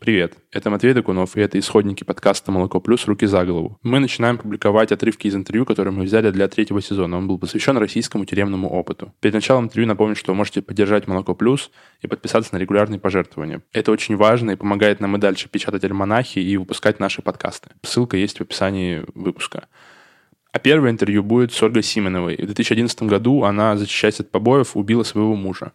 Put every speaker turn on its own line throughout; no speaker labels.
Привет, это Матвей Докунов, и это исходники подкаста «Молоко плюс. Руки за голову». Мы начинаем публиковать отрывки из интервью, которые мы взяли для третьего сезона. Он был посвящен российскому тюремному опыту. Перед началом интервью напомню, что вы можете поддержать «Молоко плюс» и подписаться на регулярные пожертвования. Это очень важно и помогает нам и дальше печатать альманахи и выпускать наши подкасты. Ссылка есть в описании выпуска. А первое интервью будет с Ольгой Сименовой. В 2011 году она, защищаясь от побоев, убила своего мужа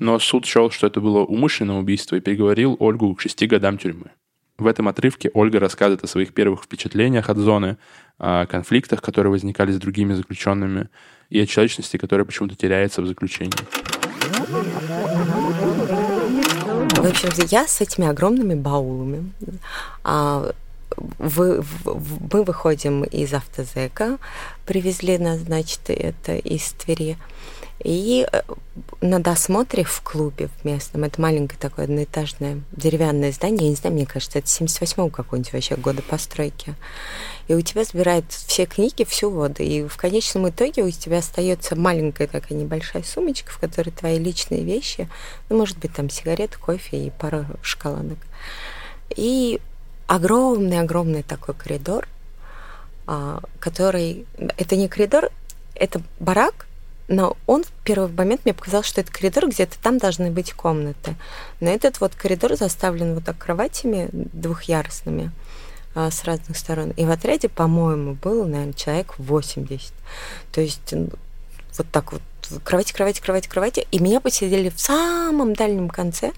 но суд счел, что это было умышленное убийство и приговорил Ольгу к шести годам тюрьмы. В этом отрывке Ольга рассказывает о своих первых впечатлениях от зоны, о конфликтах, которые возникали с другими заключенными, и о человечности, которая почему-то теряется в заключении.
В общем, я с этими огромными баулами. А, вы, мы выходим из автозека, привезли нас, значит, это из Твери. И э, на досмотре в клубе в местном, это маленькое такое одноэтажное деревянное здание, я не знаю, мне кажется, это 78-го какого-нибудь вообще года постройки. И у тебя забирают все книги, всю воду. И в конечном итоге у тебя остается маленькая такая небольшая сумочка, в которой твои личные вещи, ну, может быть, там сигарет, кофе и пара шоколадок. И огромный-огромный такой коридор, а, который... Это не коридор, это барак, но он в первый момент мне показал, что это коридор, где-то там должны быть комнаты. Но этот вот коридор заставлен вот так кроватями двухъярусными а, с разных сторон. И в отряде, по-моему, был, наверное, человек 80. То есть вот так вот кровати, кровати, кровати, кровати. И меня посидели в самом дальнем конце,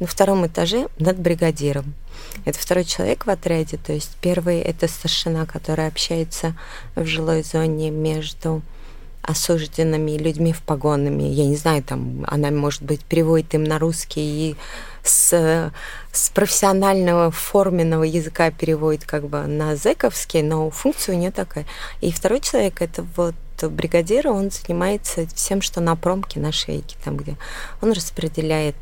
на втором этаже над бригадиром. Это второй человек в отряде. То есть первый — это старшина, которая общается в жилой зоне между осужденными людьми в погонами. Я не знаю, там она, может быть, переводит им на русский и с, с профессионального форменного языка переводит как бы на зэковский, но функция у нее такая. И второй человек это вот бригадир, он занимается всем, что на промке, на шейке, там где он распределяет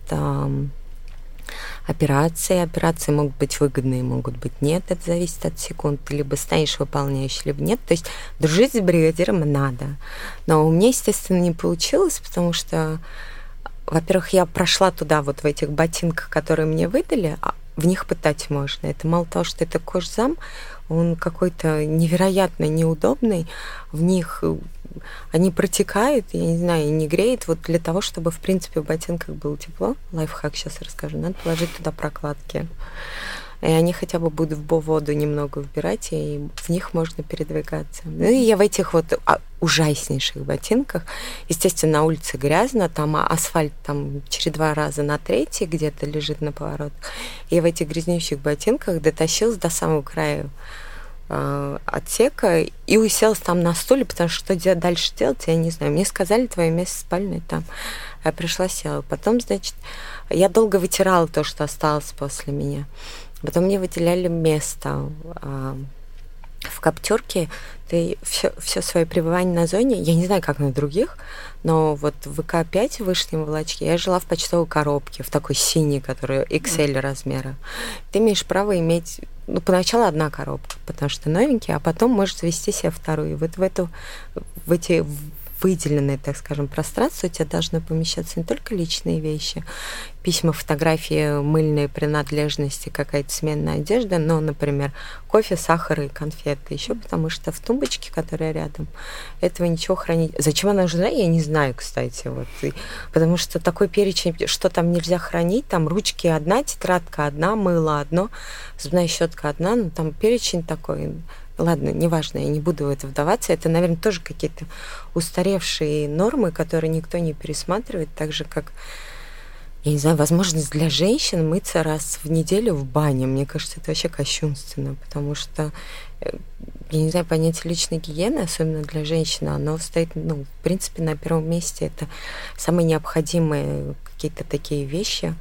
операции. Операции могут быть выгодные, могут быть нет. Это зависит от секунд. Ты либо станешь выполняющим, либо нет. То есть дружить с бригадиром надо. Но у меня, естественно, не получилось, потому что, во-первых, я прошла туда вот в этих ботинках, которые мне выдали, а в них пытать можно. Это мало того, что это кожзам, он какой-то невероятно неудобный. В них они протекают, я не знаю, и не греет. Вот для того, чтобы, в принципе, в ботинках было тепло, лайфхак сейчас расскажу, надо положить туда прокладки. И они хотя бы будут в воду немного вбирать, и в них можно передвигаться. Ну и я в этих вот а, ужаснейших ботинках. Естественно, на улице грязно, там асфальт там через два раза на третий где-то лежит на поворот. И в этих грязнющих ботинках дотащилась до самого края отсека и уселась там на стуле, потому что что дальше делать, я не знаю. Мне сказали, твое место спальное там. Я пришла, села. Потом, значит, я долго вытирала то, что осталось после меня. Потом мне выделяли место э, в коптерке. Ты все, все свое пребывание на зоне, я не знаю, как на других, но вот в ВК-5 в Вышнем Волочке я жила в почтовой коробке, в такой синей, которая XL размера. Ты имеешь право иметь ну, поначалу одна коробка, потому что новенький, а потом можешь завести себе вторую. И вот в, эту, в эти выделенное, так скажем, пространство у тебя должны помещаться не только личные вещи, письма, фотографии, мыльные принадлежности, какая-то сменная одежда, но, например, кофе, сахар и конфеты. Еще потому что в тумбочке, которая рядом, этого ничего хранить. Зачем она нужна, я не знаю, кстати. Вот. И, потому что такой перечень, что там нельзя хранить, там ручки одна, тетрадка одна, мыло одно, зубная щетка одна, ну там перечень такой Ладно, неважно, я не буду в это вдаваться. Это, наверное, тоже какие-то устаревшие нормы, которые никто не пересматривает, так же, как я не знаю, возможность для женщин мыться раз в неделю в бане. Мне кажется, это вообще кощунственно, потому что, э, я не знаю, понятие личной гигиены, особенно для женщины, оно стоит, ну, в принципе, на первом месте. Это самые необходимые какие-то такие вещи.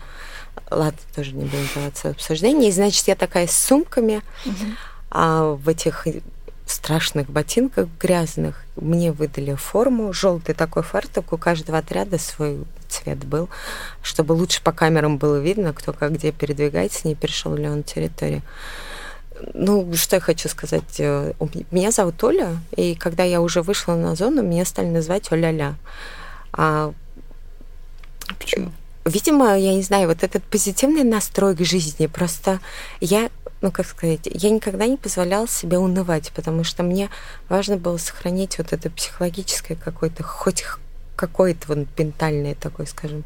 Ладно, тоже не будем вдаваться в обсуждение. И, значит, я такая с сумками, uh-huh а в этих страшных ботинках грязных мне выдали форму, желтый такой фартук, у каждого отряда свой цвет был, чтобы лучше по камерам было видно, кто как где передвигается, не перешел ли он территорию. Ну, что я хочу сказать. Э, меня зовут Оля, и когда я уже вышла на зону, меня стали называть Оля-ля. А...
Почему?
видимо, я не знаю, вот этот позитивный настрой к жизни, просто я ну, как сказать, я никогда не позволяла себе унывать, потому что мне важно было сохранить вот это психологическое какое-то, хоть какое-то вот ментальное такое, скажем,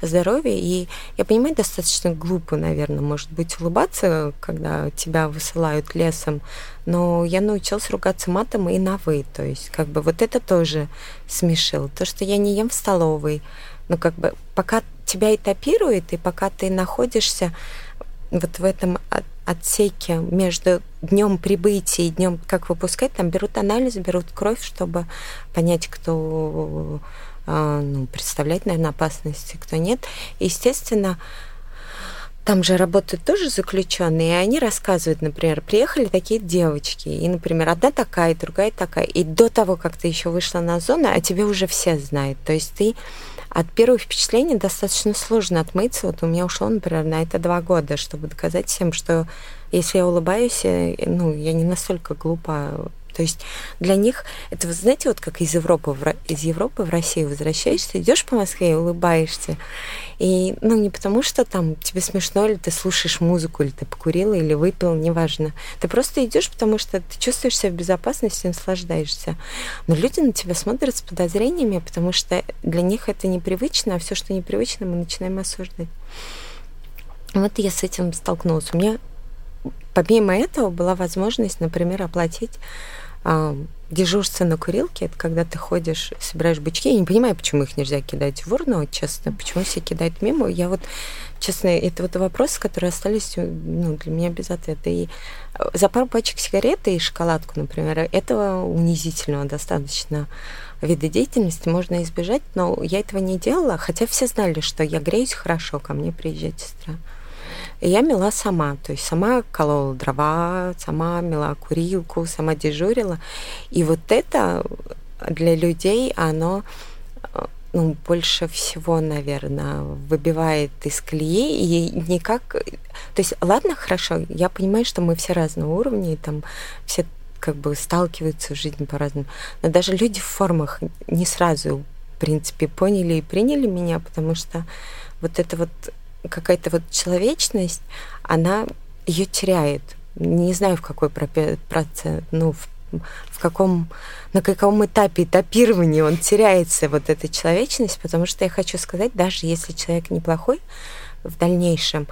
здоровье. И я понимаю, достаточно глупо, наверное, может быть, улыбаться, когда тебя высылают лесом, но я научилась ругаться матом и на «вы». То есть, как бы, вот это тоже смешило. То, что я не ем в столовой, ну, как бы, пока тебя этапирует, и пока ты находишься вот в этом отсеке между днем прибытия и днем, как выпускать, там берут анализ, берут кровь, чтобы понять, кто а, ну, представляет, наверное, опасности, кто нет. Естественно, там же работают тоже заключенные, и они рассказывают, например, приехали такие девочки, и, например, одна такая, другая такая, и до того, как ты еще вышла на зону, а тебе уже все знают. То есть ты от первых впечатлений достаточно сложно отмыться. Вот у меня ушло, например, на это два года, чтобы доказать всем, что если я улыбаюсь, ну, я не настолько глупа. То есть для них это, вы знаете, вот как из Европы, из Европы в Россию возвращаешься, идешь по Москве и улыбаешься. И, ну, не потому что там тебе смешно, или ты слушаешь музыку, или ты покурила, или выпил, неважно. Ты просто идешь, потому что ты чувствуешь себя в безопасности, наслаждаешься. Но люди на тебя смотрят с подозрениями, потому что для них это непривычно, а все, что непривычно, мы начинаем осуждать. Вот я с этим столкнулась. У меня помимо этого была возможность, например, оплатить дежурство на курилке, это когда ты ходишь, собираешь бычки. Я не понимаю, почему их нельзя кидать в урну, честно, почему все кидают мимо. Я вот, честно, это вот вопросы, которые остались ну, для меня без ответа. И за пару пачек сигареты и шоколадку, например, этого унизительного достаточно вида деятельности можно избежать, но я этого не делала, хотя все знали, что я греюсь хорошо, ко мне приезжает сестра. И я мела сама, то есть сама колола дрова, сама мела курилку, сама дежурила. И вот это для людей, оно ну, больше всего, наверное, выбивает из колеи и никак... То есть, ладно, хорошо, я понимаю, что мы все разного уровня, и там все как бы сталкиваются в жизни по-разному. Но даже люди в формах не сразу, в принципе, поняли и приняли меня, потому что вот это вот какая-то вот человечность, она ее теряет. Не знаю, в какой процент, ну, в, в каком, на каком этапе этапирования он теряется, вот эта человечность, потому что я хочу сказать, даже если человек неплохой в дальнейшем,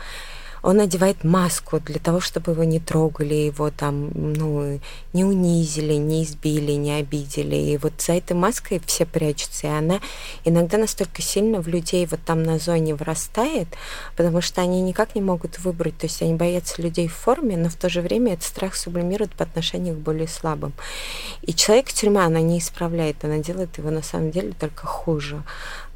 он надевает маску для того, чтобы его не трогали, его там, ну, не унизили, не избили, не обидели. И вот за этой маской все прячутся. И она иногда настолько сильно в людей вот там на зоне вырастает, потому что они никак не могут выбрать. То есть они боятся людей в форме, но в то же время этот страх сублимирует по отношению к более слабым. И человек тюрьма, она не исправляет, она делает его на самом деле только хуже.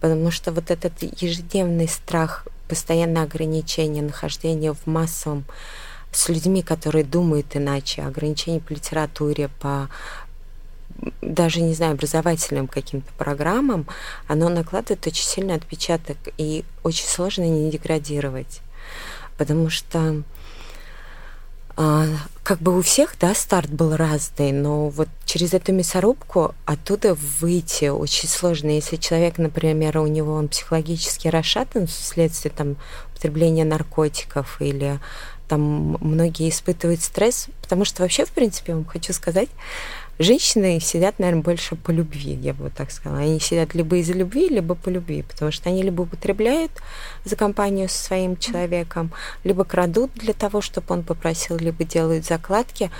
Потому что вот этот ежедневный страх постоянное ограничение нахождения в массовом с людьми, которые думают иначе, ограничения по литературе, по даже, не знаю, образовательным каким-то программам, оно накладывает очень сильный отпечаток, и очень сложно не деградировать. Потому что как бы у всех, да, старт был разный, но вот через эту мясорубку оттуда выйти очень сложно. Если человек, например, у него он психологически расшатан вследствие там употребления наркотиков или там многие испытывают стресс, потому что вообще, в принципе, я вам хочу сказать, Женщины сидят, наверное, больше по любви, я бы так сказала. Они сидят либо из-за любви, либо по любви, потому что они либо употребляют за компанию со своим человеком, либо крадут для того, чтобы он попросил, либо делают закладки,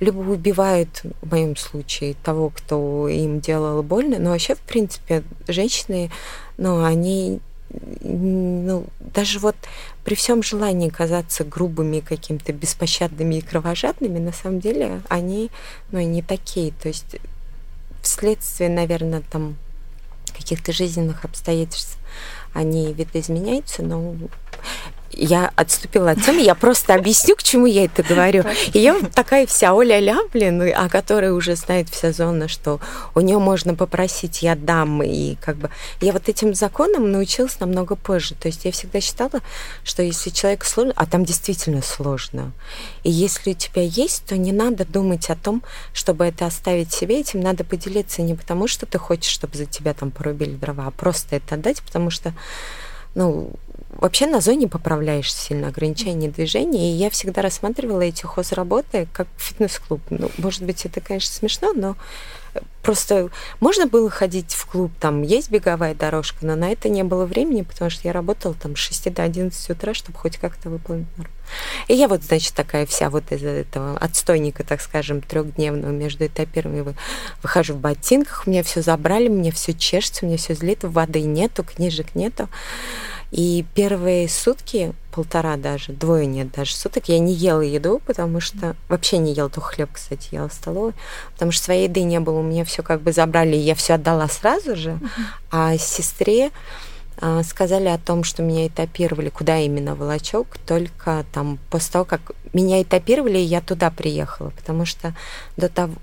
либо убивают, в моем случае, того, кто им делал больно. Но вообще, в принципе, женщины, ну, они ну, даже вот при всем желании казаться грубыми, какими-то беспощадными и кровожадными, на самом деле они ну, не такие. То есть вследствие, наверное, там каких-то жизненных обстоятельств они видоизменяются, но я отступила от темы, я просто объясню, к чему я это говорю. И я такая вся Оля-ля, блин, о которой уже знает вся зона, что у нее можно попросить, я дам, и как бы... Я вот этим законом научилась намного позже. То есть я всегда считала, что если человек сложно, а там действительно сложно, и если у тебя есть, то не надо думать о том, чтобы это оставить себе, этим надо поделиться не потому, что ты хочешь, чтобы за тебя там порубили дрова, а просто это отдать, потому что ну, вообще на зоне поправляешься сильно, ограничение движения, и я всегда рассматривала эти хозработы как фитнес-клуб. Ну, может быть, это, конечно, смешно, но просто можно было ходить в клуб, там есть беговая дорожка, но на это не было времени, потому что я работала там с 6 до 11 утра, чтобы хоть как-то выполнить норму. И я вот, значит, такая вся вот из этого отстойника, так скажем, трехдневного между этапированием выхожу в ботинках, мне все забрали, мне все чешется, мне все злит, воды нету, книжек нету. И первые сутки, полтора даже, двое нет даже суток, я не ела еду, потому что вообще не ела, то хлеб, кстати, ела в столовой, потому что своей еды не было, у меня все как бы забрали, я все отдала сразу же, а сестре а, сказали о том, что меня этапировали, куда именно волочок, только там после того, как меня этапировали, я туда приехала, потому что до того,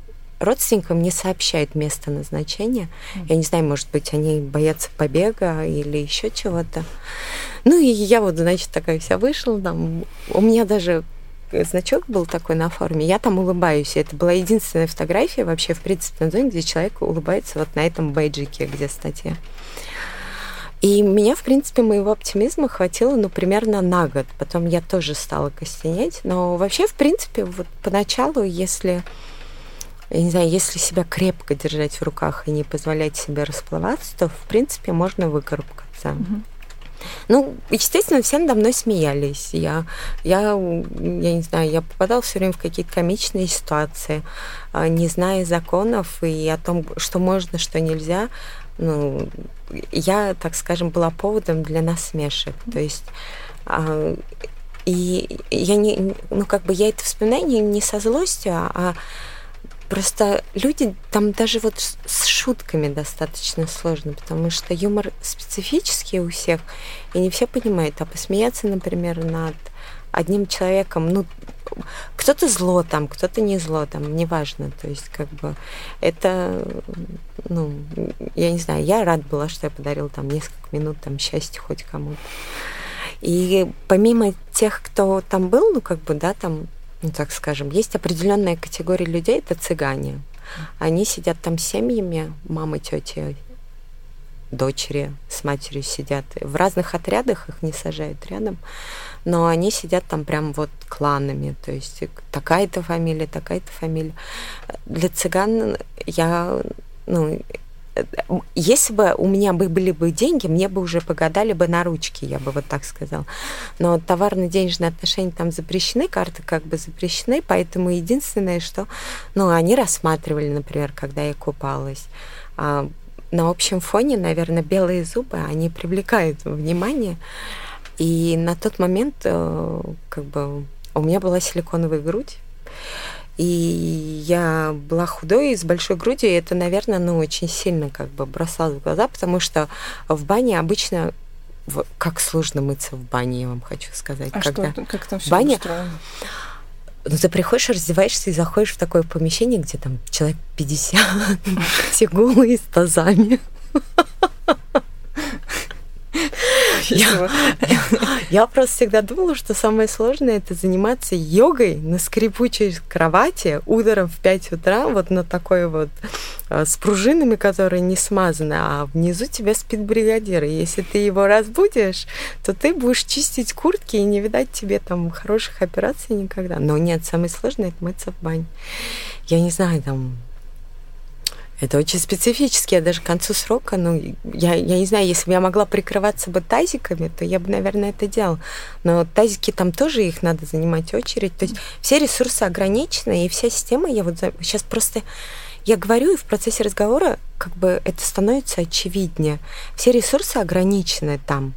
родственникам не сообщают место назначения. Я не знаю, может быть, они боятся побега или еще чего-то. Ну и я вот, значит, такая вся вышла, там, у меня даже значок был такой на форме, я там улыбаюсь. Это была единственная фотография вообще, в принципе, на зоне, где человек улыбается вот на этом бейджике, где статья. И меня, в принципе, моего оптимизма хватило, ну, примерно на год. Потом я тоже стала костенеть. Но вообще, в принципе, вот поначалу, если я не знаю, если себя крепко держать в руках и не позволять себе расплываться, то, в принципе, можно выкарабкаться. Угу. Ну, естественно, все надо мной смеялись. Я, я, я не знаю, я попадала все время в какие-то комичные ситуации, а, не зная законов и о том, что можно, что нельзя. Ну, я, так скажем, была поводом для насмешек. То есть а, и я не, ну, как бы я это вспоминаю не, не со злостью, а Просто люди там даже вот с шутками достаточно сложно, потому что юмор специфический у всех, и не все понимают. А посмеяться, например, над одним человеком, ну, кто-то зло там, кто-то не зло там, неважно. То есть, как бы, это, ну, я не знаю, я рад была, что я подарил там несколько минут там счастья хоть кому-то. И помимо тех, кто там был, ну, как бы, да, там ну, так скажем, есть определенная категория людей, это цыгане. Они сидят там семьями, мамы, тети, дочери с матерью сидят. В разных отрядах их не сажают рядом, но они сидят там прям вот кланами, то есть такая-то фамилия, такая-то фамилия. Для цыган я, ну, если бы у меня бы были бы деньги, мне бы уже погадали бы на ручки, я бы вот так сказала. Но товарно-денежные отношения там запрещены, карты как бы запрещены, поэтому единственное, что, ну, они рассматривали, например, когда я купалась. А на общем фоне, наверное, белые зубы, они привлекают внимание. И на тот момент, э, как бы, у меня была силиконовая грудь, и я была худой и с большой грудью, и это, наверное, ну, очень сильно как бы бросалось в глаза, потому что в бане обычно как сложно мыться в бане, я вам хочу сказать.
А когда что, как там все
баня, Ну, ты приходишь, раздеваешься и заходишь в такое помещение, где там человек 50, все голые с тазами. Я, я просто всегда думала, что самое сложное это заниматься йогой на скрипучей кровати утром в 5 утра, вот на такой вот а, с пружинами, которые не смазаны, а внизу тебя спит бригадир. И если ты его разбудишь, то ты будешь чистить куртки и не видать тебе там хороших операций никогда. Но нет, самое сложное это мыться в бане. Я не знаю, там это очень специфически. Я даже к концу срока, ну, я, я не знаю, если бы я могла прикрываться бы тазиками, то я бы, наверное, это делала. Но тазики там тоже их надо занимать очередь. То есть все ресурсы ограничены, и вся система, я вот сейчас просто я говорю, и в процессе разговора как бы это становится очевиднее. Все ресурсы ограничены там.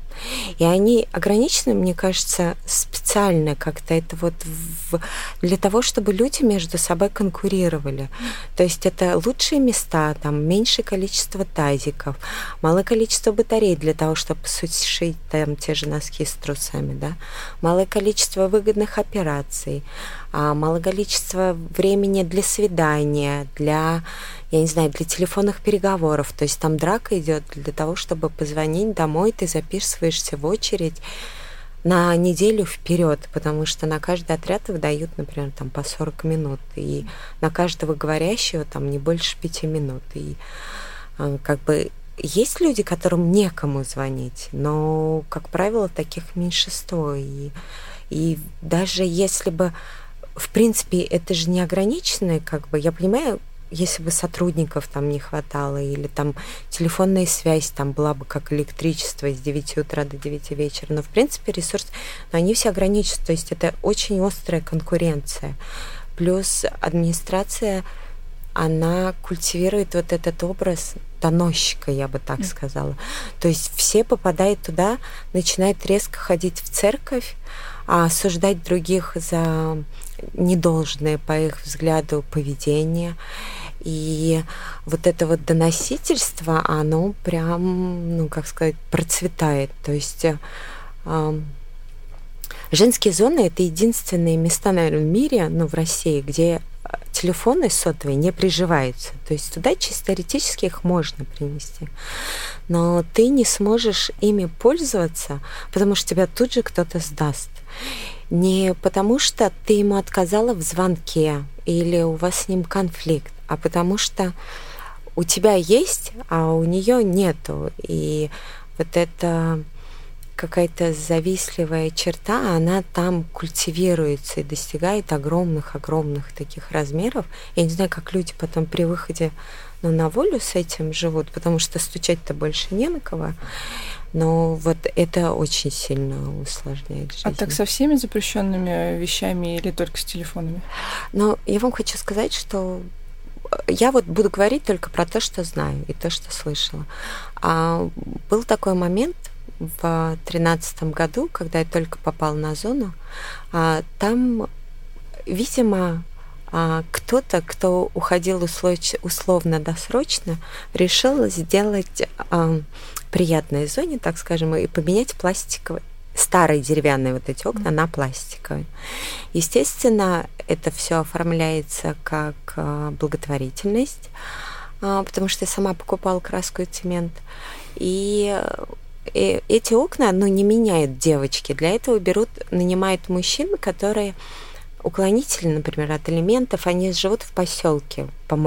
И они ограничены, мне кажется, специально как-то это вот в, для того, чтобы люди между собой конкурировали. То есть это лучшие места, там меньшее количество тазиков, малое количество батарей для того, чтобы сушить там те же носки с трусами, да, малое количество выгодных операций, а малое количество времени для свидания, для я не знаю, для телефонных переговоров. То есть там драка идет для того, чтобы позвонить домой, ты записываешься в очередь на неделю вперед, потому что на каждый отряд выдают, например, там по 40 минут, и на каждого говорящего там не больше 5 минут. И э, как бы есть люди, которым некому звонить, но, как правило, таких меньшинство. И, и даже если бы, в принципе, это же не ограниченное, как бы, я понимаю, если бы сотрудников там не хватало, или там телефонная связь там была бы как электричество с 9 утра до 9 вечера, но в принципе ресурсы, но они все ограничены, то есть это очень острая конкуренция. Плюс администрация, она культивирует вот этот образ доносчика, я бы так сказала. То есть все попадают туда, начинают резко ходить в церковь, а осуждать других за недолжное, по их взгляду, поведение. И вот это вот доносительство, оно прям, ну, как сказать, процветает. То есть э, женские зоны — это единственные места, наверное, в мире, ну, в России, где телефоны сотовые не приживаются. То есть туда чисто теоретически их можно принести. Но ты не сможешь ими пользоваться, потому что тебя тут же кто-то сдаст. Не потому что ты ему отказала в звонке или у вас с ним конфликт, а потому что у тебя есть, а у нее нету. И вот это какая-то завистливая черта, она там культивируется и достигает огромных-огромных таких размеров. Я не знаю, как люди потом при выходе ну, на волю с этим живут, потому что стучать-то больше не на кого. Но вот это очень сильно усложняет жизнь.
А так со всеми запрещенными вещами или только с телефонами?
Но я вам хочу сказать, что я вот буду говорить только про то, что знаю и то, что слышала. А был такой момент, в тринадцатом году, когда я только попал на зону, а, там, видимо, а, кто-то, кто уходил условно-досрочно, решил сделать а, приятной зоне, так скажем, и поменять пластиковые старые деревянные вот эти окна на пластиковые. Естественно, это все оформляется как благотворительность, потому что я сама покупала краску и цемент. И и эти окна, ну, не меняют девочки. Для этого берут, нанимают мужчин, которые уклонители, например, от элементов, они живут в поселке.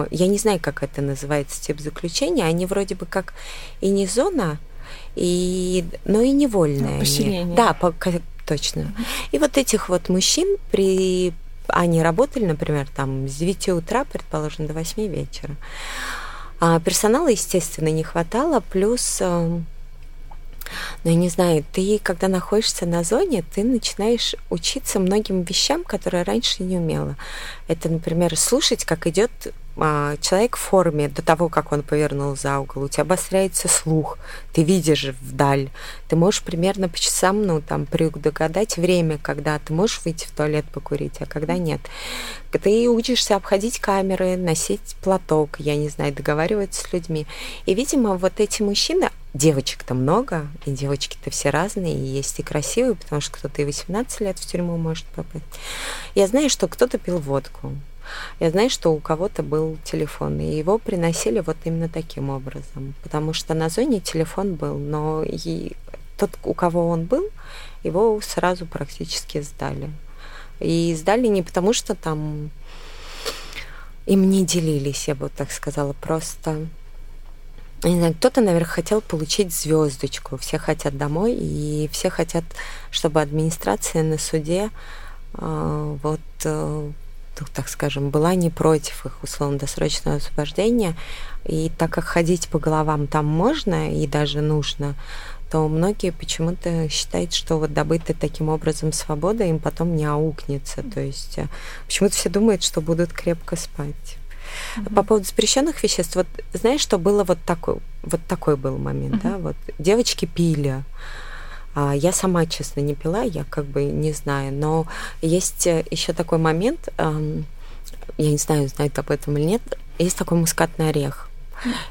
Я не знаю, как это называется, тип заключения. Они вроде бы как и не зона, и, но и невольные.
Ну, поселение. Они.
Да, по, точно. Mm-hmm. И вот этих вот мужчин при они работали, например, там с 9 утра, предположим, до 8 вечера. А персонала, естественно, не хватало, плюс эм, но я не знаю, ты, когда находишься на зоне, ты начинаешь учиться многим вещам, которые раньше не умела. Это, например, слушать, как идет а, человек в форме до того, как он повернул за угол, у тебя обостряется слух, ты видишь вдаль, ты можешь примерно по часам, ну, там, предугадать время, когда ты можешь выйти в туалет покурить, а когда нет. Ты учишься обходить камеры, носить платок, я не знаю, договариваться с людьми. И, видимо, вот эти мужчины, девочек-то много, и девочки-то все разные, и есть и красивые, потому что кто-то и 18 лет в тюрьму может попасть. Я знаю, что кто-то пил водку, я знаю, что у кого-то был телефон, и его приносили вот именно таким образом, потому что на зоне телефон был, но и тот, у кого он был, его сразу практически сдали. И сдали не потому, что там им не делились, я бы так сказала, просто не знаю, кто-то, наверное, хотел получить звездочку. Все хотят домой, и все хотят, чтобы администрация на суде э, вот э, ну, так скажем, была не против их условно-досрочного освобождения. И так как ходить по головам там можно и даже нужно, то многие почему-то считают, что вот добытая таким образом свобода им потом не аукнется. То есть э, почему-то все думают, что будут крепко спать. Mm-hmm. По поводу запрещенных веществ, вот знаешь, что было вот такой, вот такой был момент, mm-hmm. да, вот девочки пили, а, я сама, честно, не пила, я как бы не знаю. Но есть э, еще такой момент, я не знаю, знает об этом или нет, есть такой мускатный орех.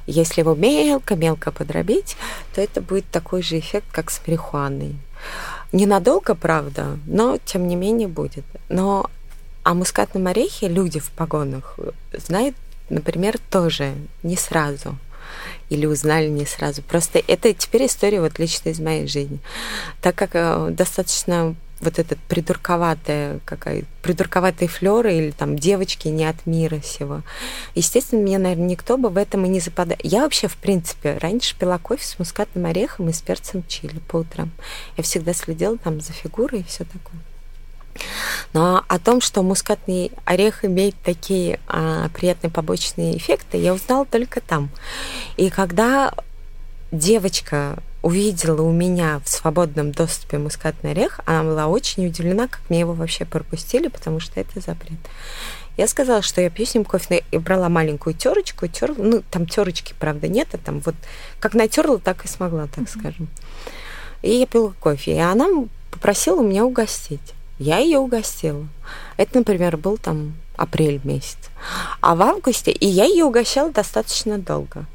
Если его мелко-мелко подробить, то это будет такой же эффект, как с марихуаной. Ненадолго, правда, но тем не менее будет. Но о мускатном орехе люди в погонах знают, например, тоже не сразу или узнали не сразу. Просто это теперь история вот лично из моей жизни. Так как э, достаточно вот этот придурковатая какая придурковатые флеры или там девочки не от мира сего. Естественно, меня, наверное, никто бы в этом и не западает. Я вообще, в принципе, раньше пила кофе с мускатным орехом и с перцем чили по утрам. Я всегда следила там за фигурой и все такое. Но о том, что мускатный орех имеет такие а, приятные побочные эффекты, я узнала только там. И когда девочка увидела у меня в свободном доступе мускатный орех, она была очень удивлена, как мне его вообще пропустили, потому что это запрет. Я сказала, что я пью с ним кофе, и брала маленькую терочку, терла, ну, там терочки, правда, нет, а там вот как натерла, так и смогла, так mm-hmm. скажем. И я пила кофе, и она попросила меня угостить. Я ее угостила. Это, например, был там апрель месяц. А в августе, и я ее угощала достаточно долго.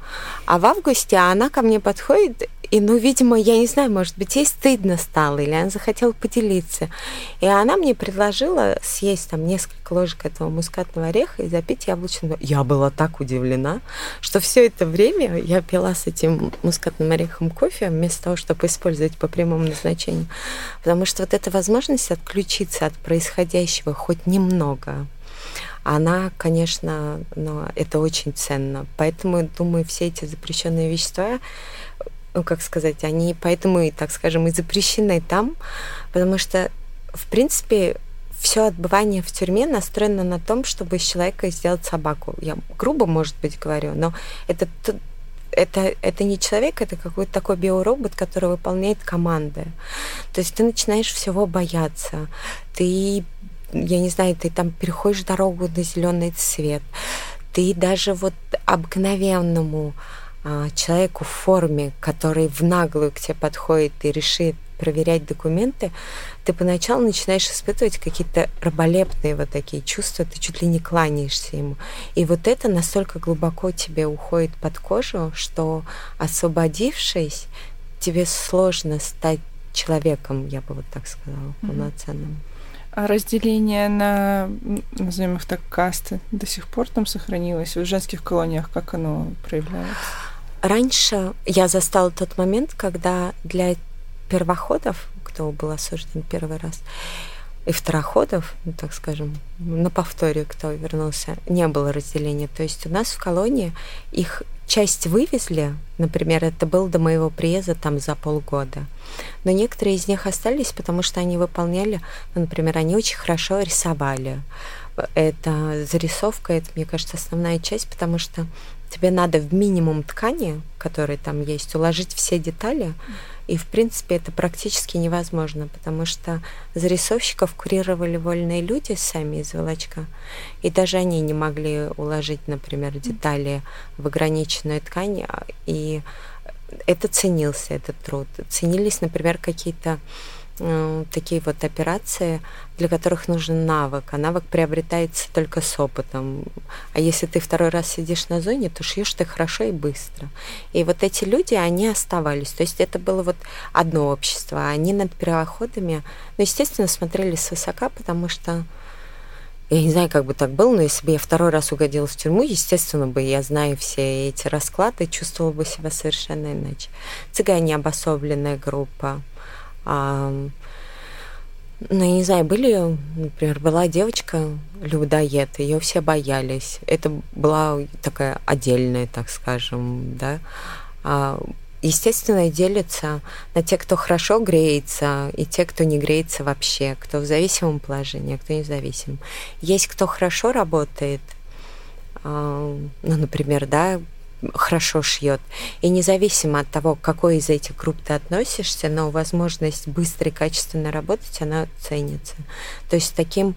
А в августе она ко мне подходит и, ну, видимо, я не знаю, может быть, ей стыдно стало, или она захотела поделиться. И она мне предложила съесть там несколько ложек этого мускатного ореха и запить яблочным. Я была так удивлена, что все это время я пила с этим мускатным орехом кофе вместо того, чтобы использовать по прямому назначению. Потому что вот эта возможность отключиться от происходящего хоть немного, она, конечно, ну, это очень ценно. Поэтому, думаю, все эти запрещенные вещества ну, как сказать, они поэтому и, так скажем, и запрещены там, потому что, в принципе, все отбывание в тюрьме настроено на том, чтобы из человека сделать собаку. Я грубо, может быть, говорю, но это это, это не человек, это какой-то такой биоробот, который выполняет команды. То есть ты начинаешь всего бояться. Ты, я не знаю, ты там переходишь дорогу на зеленый цвет. Ты даже вот обыкновенному а, человеку в форме, который в наглую к тебе подходит и решит проверять документы, ты поначалу начинаешь испытывать какие-то раболепные вот такие чувства, ты чуть ли не кланяешься ему. И вот это настолько глубоко тебе уходит под кожу, что освободившись, тебе сложно стать человеком, я бы вот так сказала, полноценным.
А разделение на, назовем их так, касты до сих пор там сохранилось? В женских колониях как оно проявляется?
Раньше я застала тот момент, когда для первоходов, кто был осужден первый раз, и второходов, ну, так скажем, на повторе, кто вернулся, не было разделения. То есть у нас в колонии их часть вывезли, например, это был до моего приезда там за полгода. Но некоторые из них остались, потому что они выполняли, ну, например, они очень хорошо рисовали. Это зарисовка, это, мне кажется, основная часть, потому что тебе надо в минимум ткани, который там есть, уложить все детали. И, в принципе, это практически невозможно, потому что зарисовщиков курировали вольные люди сами из волочка, и даже они не могли уложить, например, детали в ограниченную ткань, а, и это ценился, этот труд. Ценились, например, какие-то такие вот операции, для которых нужен навык, а навык приобретается только с опытом. А если ты второй раз сидишь на зоне, то шьешь ты хорошо и быстро. И вот эти люди, они оставались. То есть это было вот одно общество. Они над первоходами, ну, естественно, смотрели свысока, потому что я не знаю, как бы так было, но если бы я второй раз угодила в тюрьму, естественно бы я знаю все эти расклады, чувствовала бы себя совершенно иначе. Цыгане обособленная группа, а, ну, я не знаю, были, например, была девочка людоед, ее все боялись. Это была такая отдельная, так скажем, да. А, естественно, делится на тех, кто хорошо греется, и те, кто не греется вообще, кто в зависимом положении, а кто не в зависимом. Есть кто хорошо работает, а, ну, например, да, хорошо шьет. И независимо от того, к какой из этих групп ты относишься, но возможность быстро и качественно работать, она ценится. То есть таким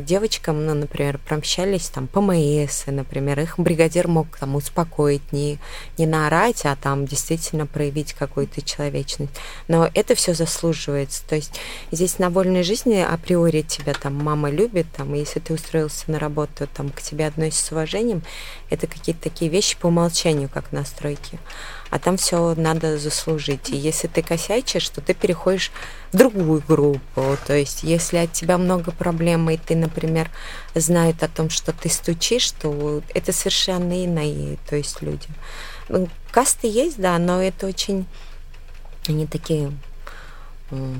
девочкам, ну, например, промщались там по МС, например, их бригадир мог там успокоить, не, не наорать, а там действительно проявить какую-то человечность. Но это все заслуживается. То есть здесь на вольной жизни априори тебя там мама любит, там, и если ты устроился на работу, там к тебе относятся с уважением, это какие-то такие вещи по умолчанию, как настройки а там все надо заслужить. И если ты косячишь, то ты переходишь в другую группу. То есть, если от тебя много проблем, и ты, например, знают о том, что ты стучишь, то это совершенно иные, то есть люди. Ну, касты есть, да, но это очень... Они такие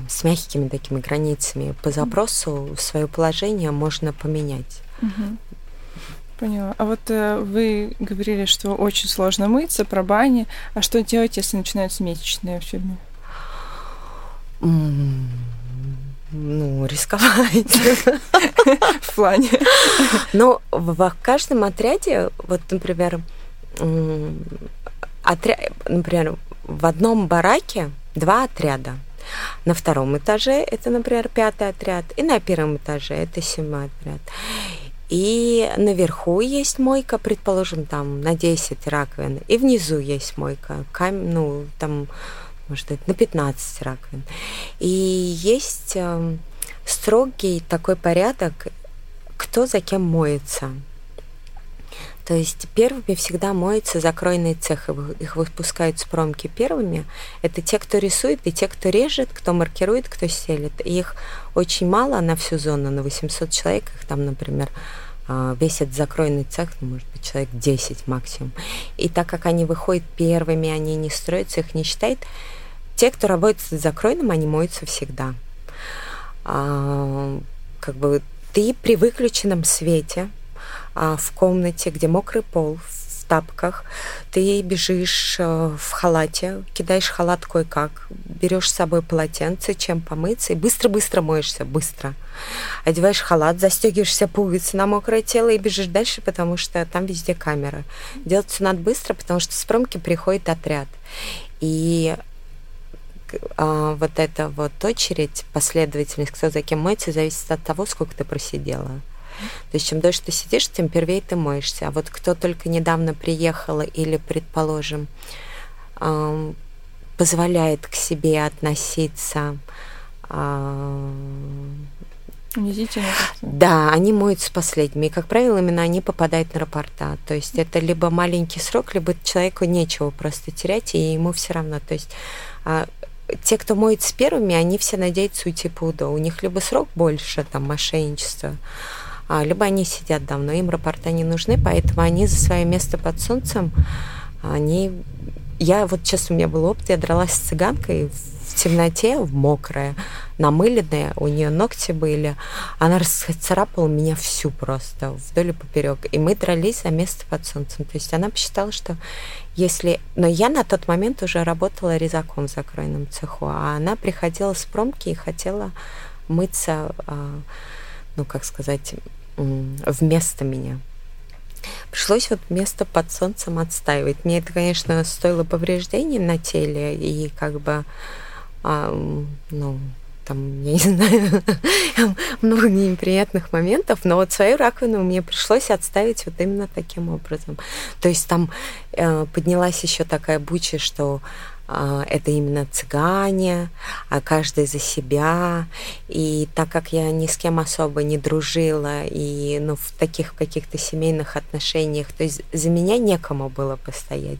с мягкими такими границами. По запросу свое положение можно поменять.
Угу. Поняла. А вот э, вы говорили, что очень сложно мыться, про бани. А что делать, если начинаются месячные в фильме?
ну, рисковать.
В плане?
Ну, в каждом отряде, вот, например, отряд, например, в одном бараке два отряда. На втором этаже это, например, пятый отряд, и на первом этаже это седьмой отряд. И наверху есть мойка, предположим, там на 10 раковин, и внизу есть мойка, кам... ну, там, может быть, на 15 раковин. И есть э, строгий такой порядок, кто за кем моется. То есть первыми всегда моются закройные цехи. Их выпускают с промки первыми. Это те, кто рисует, и те, кто режет, кто маркирует, кто селит. И их очень мало на всю зону, на 800 человек. Их там, например, а, весь этот закройный цех, ну, может быть, человек 10 максимум. И так как они выходят первыми, они не строятся, их не считают, те, кто работает с закройным, они моются всегда. А, как бы ты при выключенном свете – а, в комнате, где мокрый пол, в тапках, ты бежишь э, в халате, кидаешь халат кое-как, берешь с собой полотенце, чем помыться, и быстро-быстро моешься, быстро. Одеваешь халат, застегиваешься пуговицы на мокрое тело и бежишь дальше, потому что там везде камера. Делать все надо быстро, потому что с промки приходит отряд. И а, вот эта вот очередь, последовательность, кто за кем моется, зависит от того, сколько ты просидела. То есть чем дольше ты сидишь, тем первее ты моешься. А вот кто только недавно приехала или, предположим, позволяет к себе относиться
Унизительно.
Да, они моются последними. И, как правило, именно они попадают на рапорта. То есть это либо маленький срок, либо человеку нечего просто терять, и ему все равно. То есть а, те, кто моется первыми, они все надеются уйти по УДО. У них либо срок больше, там, мошенничество, а, либо они сидят давно, им рапорта не нужны, поэтому они за свое место под солнцем, они... Я вот сейчас у меня был опыт, я дралась с цыганкой в темноте, в мокрая, намыленная, у нее ногти были, она расцарапала меня всю просто вдоль и поперек, и мы дрались за место под солнцем. То есть она посчитала, что если... Но я на тот момент уже работала резаком в закройном цеху, а она приходила с промки и хотела мыться, а, ну, как сказать, вместо меня. Пришлось вот место под солнцем отстаивать. Мне это, конечно, стоило повреждений на теле и как бы, а, ну, там, я не знаю, много неприятных моментов, но вот свою раковину мне пришлось отставить вот именно таким образом. То есть там э, поднялась еще такая буча, что это именно цыгане, а каждый за себя. И так как я ни с кем особо не дружила, и ну, в таких каких-то семейных отношениях, то есть за меня некому было постоять.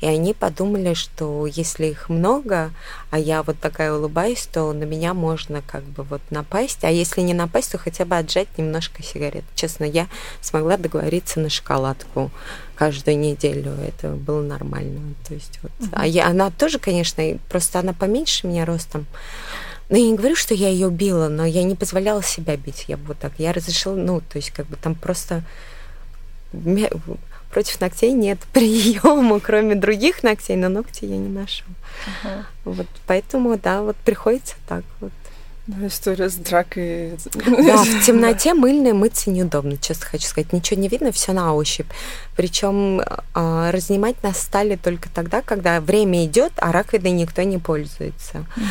И они подумали, что если их много, а я вот такая улыбаюсь, то на меня можно как бы вот напасть, а если не напасть, то хотя бы отжать немножко сигарет. Честно, я смогла договориться на шоколадку каждую неделю. Это было нормально. То есть вот. А я, она тоже, конечно, просто она поменьше меня ростом. Но я не говорю, что я ее била, но я не позволяла себя бить. Я бы вот так. Я разрешила, ну, то есть как бы там просто против ногтей нет приема, кроме других ногтей, но ногти я не ношу. Uh-huh. Вот поэтому, да, вот приходится так вот.
История с дракой.
Да, в темноте мыльной мыться неудобно, честно хочу сказать. Ничего не видно, все на ощупь. Причем э, разнимать нас стали только тогда, когда время идет, а раковиной никто не пользуется. Угу.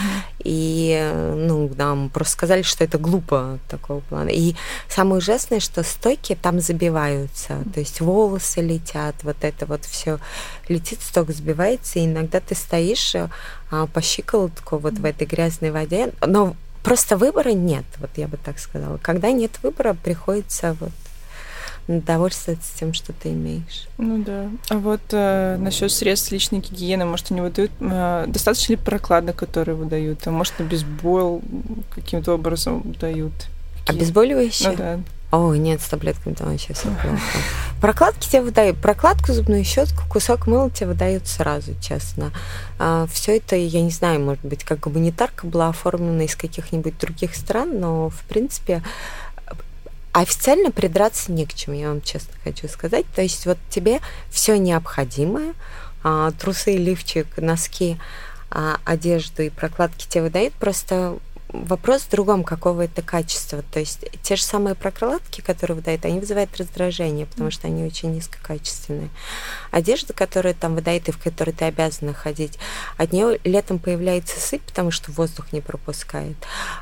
И ну, нам просто сказали, что это глупо такого плана. И самое ужасное, что стойки там забиваются. То есть волосы летят, вот это вот все летит, сток сбивается, и иногда ты стоишь а, по щиколотку вот в этой грязной воде, но Просто выбора нет, вот я бы так сказала. Когда нет выбора, приходится вот довольствоваться тем, что ты имеешь.
Ну да. А вот э, насчет средств личной гигиены, может, они выдают э, достаточно ли прокладок, которые выдают? А может, на бейсбол каким-то образом дают?
Обезболивающие?
Ну да.
О, нет, с таблетками там вообще все плохо. Прокладки тебе выдают, прокладку, зубную щетку, кусок мыла тебе выдают сразу, честно. А, все это, я не знаю, может быть, как гуманитарка была оформлена из каких-нибудь других стран, но, в принципе, официально придраться не к чему, я вам честно хочу сказать. То есть вот тебе все необходимое, а, трусы, лифчик, носки, а, одежду и прокладки тебе выдают, просто вопрос в другом, какого это качества. То есть те же самые прокладки, которые выдают, они вызывают раздражение, потому что они очень низкокачественные. Одежда, которую там выдают и в которой ты обязана ходить, от нее летом появляется сыпь, потому что воздух не пропускает.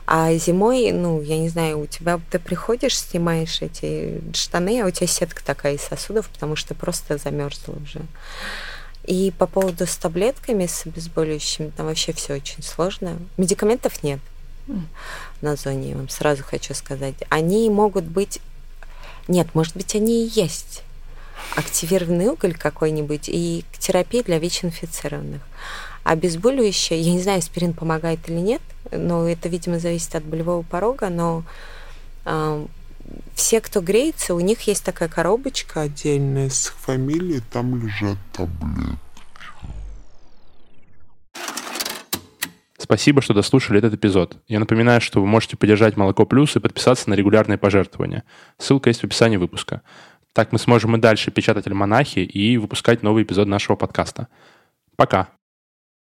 А зимой, ну, я не знаю, у тебя ты приходишь, снимаешь эти штаны, а у тебя сетка такая из сосудов, потому что просто замерзла уже. И по поводу с таблетками, с обезболивающими, там вообще все очень сложно. Медикаментов нет на зоне, вам сразу хочу сказать. Они могут быть... Нет, может быть, они и есть. Активированный уголь какой-нибудь и терапия для ВИЧ-инфицированных. Обезболивающее, я не знаю, аспирин помогает или нет, но это, видимо, зависит от болевого порога, но э, все, кто греется, у них есть такая коробочка.
Отдельная с фамилией, там лежат таблетки.
Спасибо, что дослушали этот эпизод. Я напоминаю, что вы можете поддержать Молоко Плюс и подписаться на регулярные пожертвования. Ссылка есть в описании выпуска. Так мы сможем и дальше печатать альманахи и выпускать новый эпизод нашего подкаста. Пока!